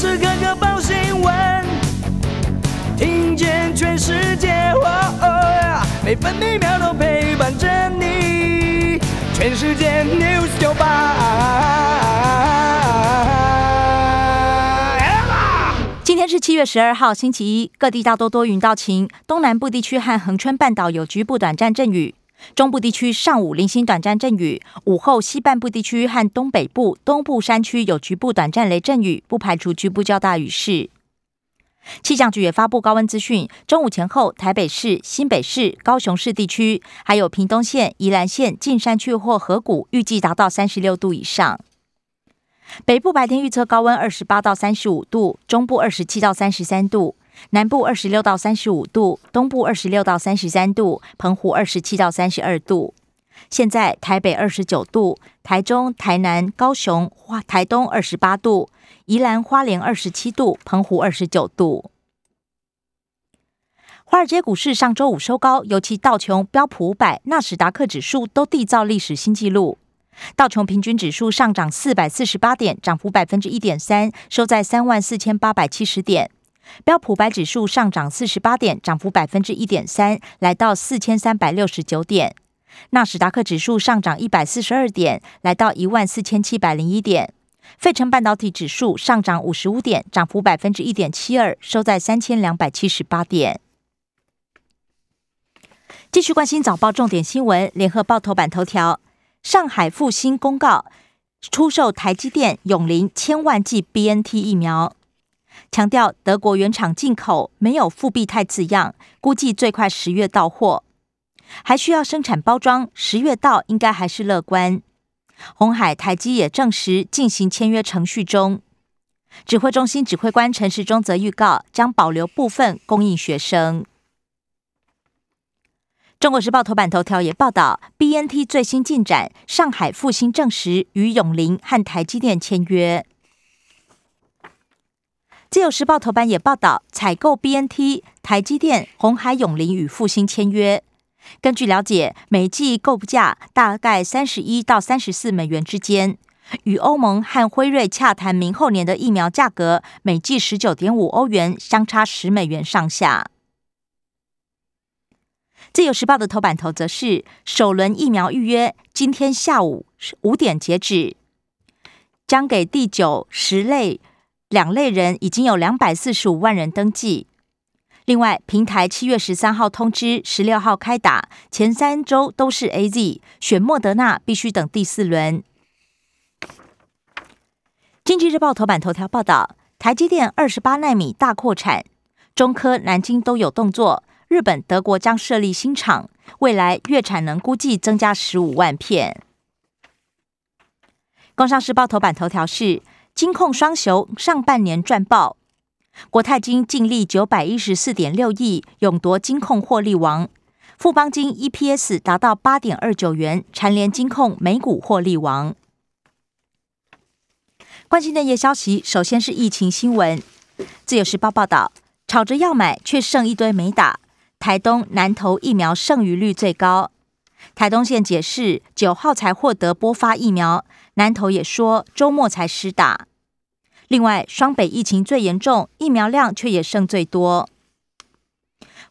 时刻刻报新闻，听见全世界，每分每秒都陪伴着你。全世界 news 九八。今天是七月十二号，星期一，各地大多多云到晴，东南部地区和恒春半岛有局部短暂阵雨。中部地区上午零星短暂阵雨，午后西半部地区和东北部、东部山区有局部短暂雷阵雨，不排除局部较大雨势。气象局也发布高温资讯，中午前后，台北市、新北市、高雄市地区，还有屏东县、宜兰县近山区或河谷，预计达到三十六度以上。北部白天预测高温二十八到三十五度，中部二十七到三十三度。南部二十六到三十五度，东部二十六到三十三度，澎湖二十七到三十二度。现在台北二十九度，台中、台南、高雄、花台东二十八度，宜兰花莲二十七度，澎湖二十九度。华尔街股市上周五收高，尤其道琼、标普五百、纳斯达克指数都缔造历史新纪录。道琼平均指数上涨四百四十八点，涨幅百分之一点三，收在三万四千八百七十点。标普白指数上涨四十八点，涨幅百分之一点三，来到四千三百六十九点。纳斯达克指数上涨一百四十二点，来到一万四千七百零一点。费城半导体指数上涨五十五点，涨幅百分之一点七二，收在三千两百七十八点。继续关心早报重点新闻，联合报头版头条：上海复兴公告出售台积电永林千万剂 BNT 疫苗。强调德国原厂进口没有复必泰字样，估计最快十月到货，还需要生产包装，十月到应该还是乐观。红海、台积也证实进行签约程序中。指挥中心指挥官陈时中则预告将保留部分供应学生。中国时报头版头条也报道 BNT 最新进展，上海复兴证实与永林和台积电签约。自由时报头版也报道，采购 BNT，台积电、红海永林与复兴签约。根据了解，每剂购价大概三十一到三十四美元之间。与欧盟和辉瑞洽谈明后年的疫苗价格，每剂十九点五欧元，相差十美元上下。自由时报的头版头则是首轮疫苗预约，今天下午五点截止，将给第九、十类。两类人已经有两百四十五万人登记。另外，平台七月十三号通知，十六号开打，前三周都是 A Z，选莫德纳必须等第四轮。经济日报头版头条报道，台积电二十八纳米大扩产，中科、南京都有动作，日本、德国将设立新厂，未来月产能估计增加十五万片。工商时报头版头条是。金控双雄上半年赚爆，国泰金净利九百一十四点六亿，勇夺金控获利王；富邦金 EPS 达到八点二九元，蝉联金控美股获利王。关心的夜消息，首先是疫情新闻。自由时报报道，吵着要买，却剩一堆没打。台东南投疫苗剩余率最高。台东县解释，九号才获得拨发疫苗，南投也说周末才施打。另外，双北疫情最严重，疫苗量却也剩最多。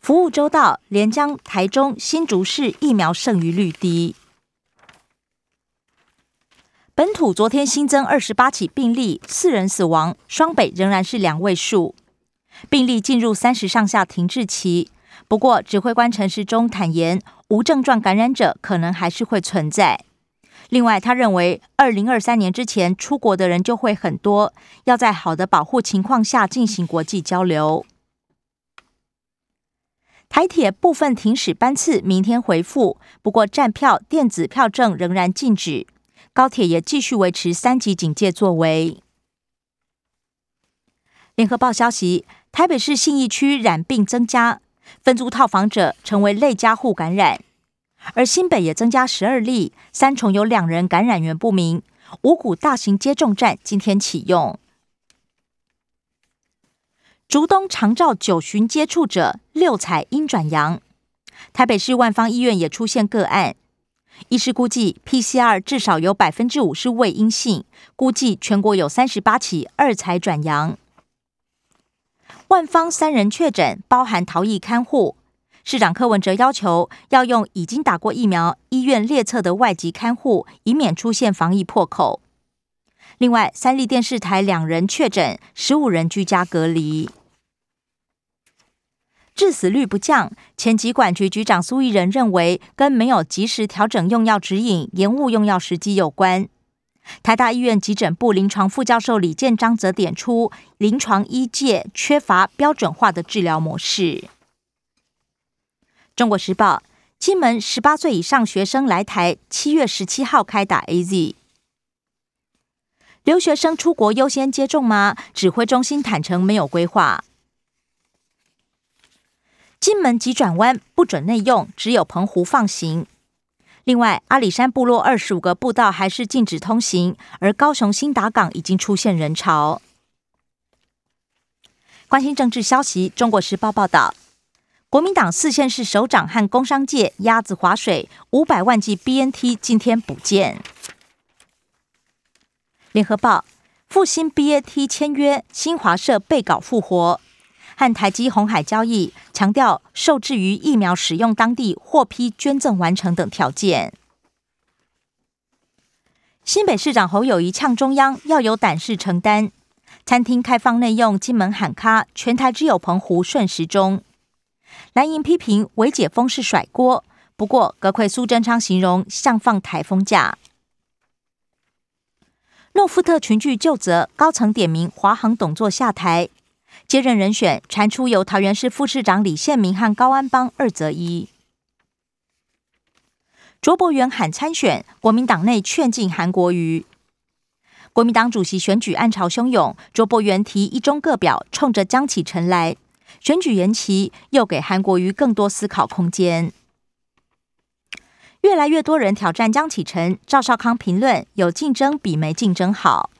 服务周到，连江、台中、新竹市疫苗剩余率低。本土昨天新增二十八起病例，四人死亡，双北仍然是两位数，病例进入三十上下停滞期。不过，指挥官陈时中坦言，无症状感染者可能还是会存在。另外，他认为二零二三年之前出国的人就会很多，要在好的保护情况下进行国际交流。台铁部分停驶班次明天回复，不过站票电子票证仍然禁止。高铁也继续维持三级警戒作为。联合报消息，台北市信义区染病增加，分租套房者成为累加户感染。而新北也增加十二例，三重有两人感染源不明。五股大型接种站今天启用。竹东长照九旬接触者六采阴转阳，台北市万方医院也出现个案，医师估计 PCR 至少有百分之五是未阴性，估计全国有三十八起二采转阳。万方三人确诊，包含逃逸看护。市长柯文哲要求要用已经打过疫苗、医院列册的外籍看护，以免出现防疫破口。另外，三立电视台两人确诊，十五人居家隔离。致死率不降，前疾管局局长苏益仁认为，跟没有及时调整用药指引、延误用药时机有关。台大医院急诊部临床副教授李建章则点出，临床医界缺乏标准化的治疗模式。中国时报：金门十八岁以上学生来台，七月十七号开打 A Z。留学生出国优先接种吗？指挥中心坦承没有规划。金门急转弯不准内用，只有澎湖放行。另外，阿里山部落二十五个步道还是禁止通行，而高雄新达港已经出现人潮。关心政治消息，《中国时报》报道。国民党四县市首长和工商界鸭子划水，五百万剂 BNT 今天补件。联合报复兴 BNT 签约，新华社被稿复活，和台积红海交易，强调受制于疫苗使用当地获批捐赠完成等条件。新北市长侯友谊呛中央要有胆识承担，餐厅开放内用，金门喊卡，全台只有澎湖顺时钟。蓝营批评伪解封是甩锅，不过阁魁苏贞昌形容像放台风假。诺夫特群聚就责，高层点名华航董座下台，接任人选传出由桃园市副市长李宪明和高安邦二择一。卓博元喊参选，国民党内劝进韩国瑜。国民党主席选举暗潮汹涌，卓博元提一中各表，冲着江启臣来。选举延期，又给韩国瑜更多思考空间。越来越多人挑战江启臣，赵少康评论：有竞争比没竞争好。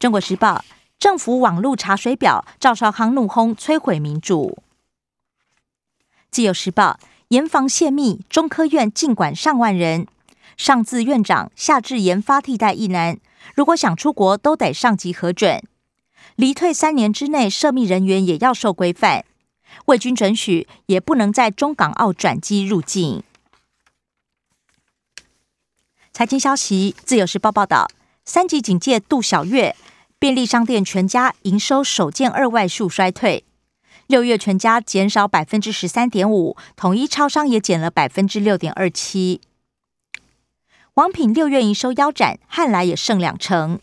中国时报：政府网路查水表，赵少康怒轰摧毁民主。自由时报：严防泄密，中科院尽管上万人，上自院长，下至研发替代一难，如果想出国，都得上级核准。离退三年之内，涉密人员也要受规范。未经准许，也不能在中港澳转机入境。财经消息，《自由时报》报道：三级警戒杜小月，便利商店全家营收首见二外数衰退。六月全家减少百分之十三点五，统一超商也减了百分之六点二七。王品六月营收腰斩，汉来也剩两成。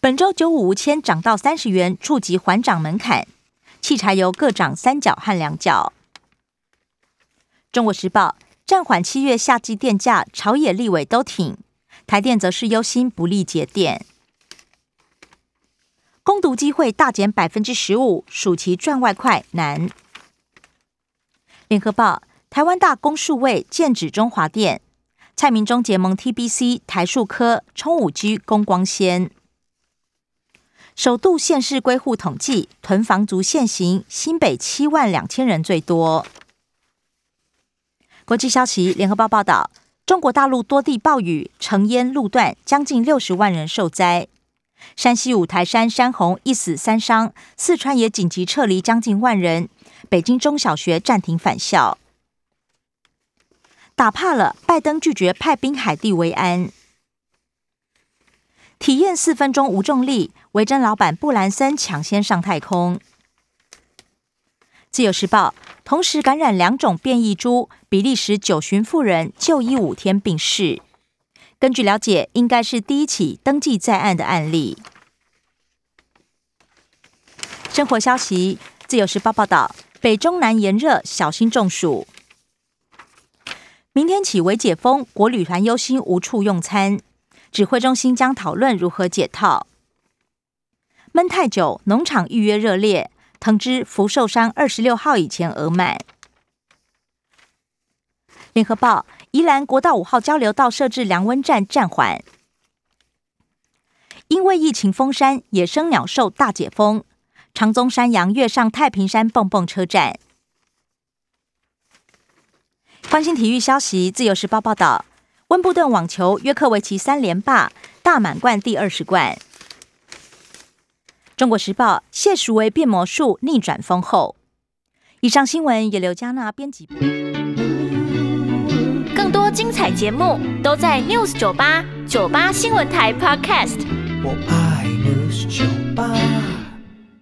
本周九五无铅涨到三十元，触及缓涨门槛。汽柴油各涨三角和两角。中国时报暂缓七月夏季电价，朝野立委都挺，台电则是忧心不利节电。攻读机会大减百分之十五，暑期赚外快难。联合报台湾大公数位剑指中华电，蔡明忠结盟 TBC 台数科冲五 G 攻光纤。首度县市归户统计，囤房族现行，新北七万两千人最多。国际消息，联合报报道，中国大陆多地暴雨，成淹路段，将近六十万人受灾。山西五台山山洪一死三伤，四川也紧急撤离将近万人。北京中小学暂停返校。打怕了，拜登拒绝派兵海地维安。体验四分钟无重力，维珍老板布兰森抢先上太空。自由时报同时感染两种变异株，比利时九旬妇人就医五天病逝。根据了解，应该是第一起登记在案的案例。生活消息，自由时报报道，北中南炎热，小心中暑。明天起为解封，国旅团忧心无处用餐。指挥中心将讨论如何解套。闷太久，农场预约热烈。藤枝福寿山二十六号以前额满。联合报：宜兰国道五号交流道设置量温站暂缓，因为疫情封山，野生鸟兽大解封。长宗山羊跃上太平山蹦蹦车站。关心体育消息，自由时报报道。温布顿网球约克维奇三连霸，大满贯第二十冠。中国时报谢淑薇变魔术逆转风后。以上新闻由刘嘉娜编辑。更多精彩节目都在 News 九八九八新闻台 Podcast。我爱 News 酒吧。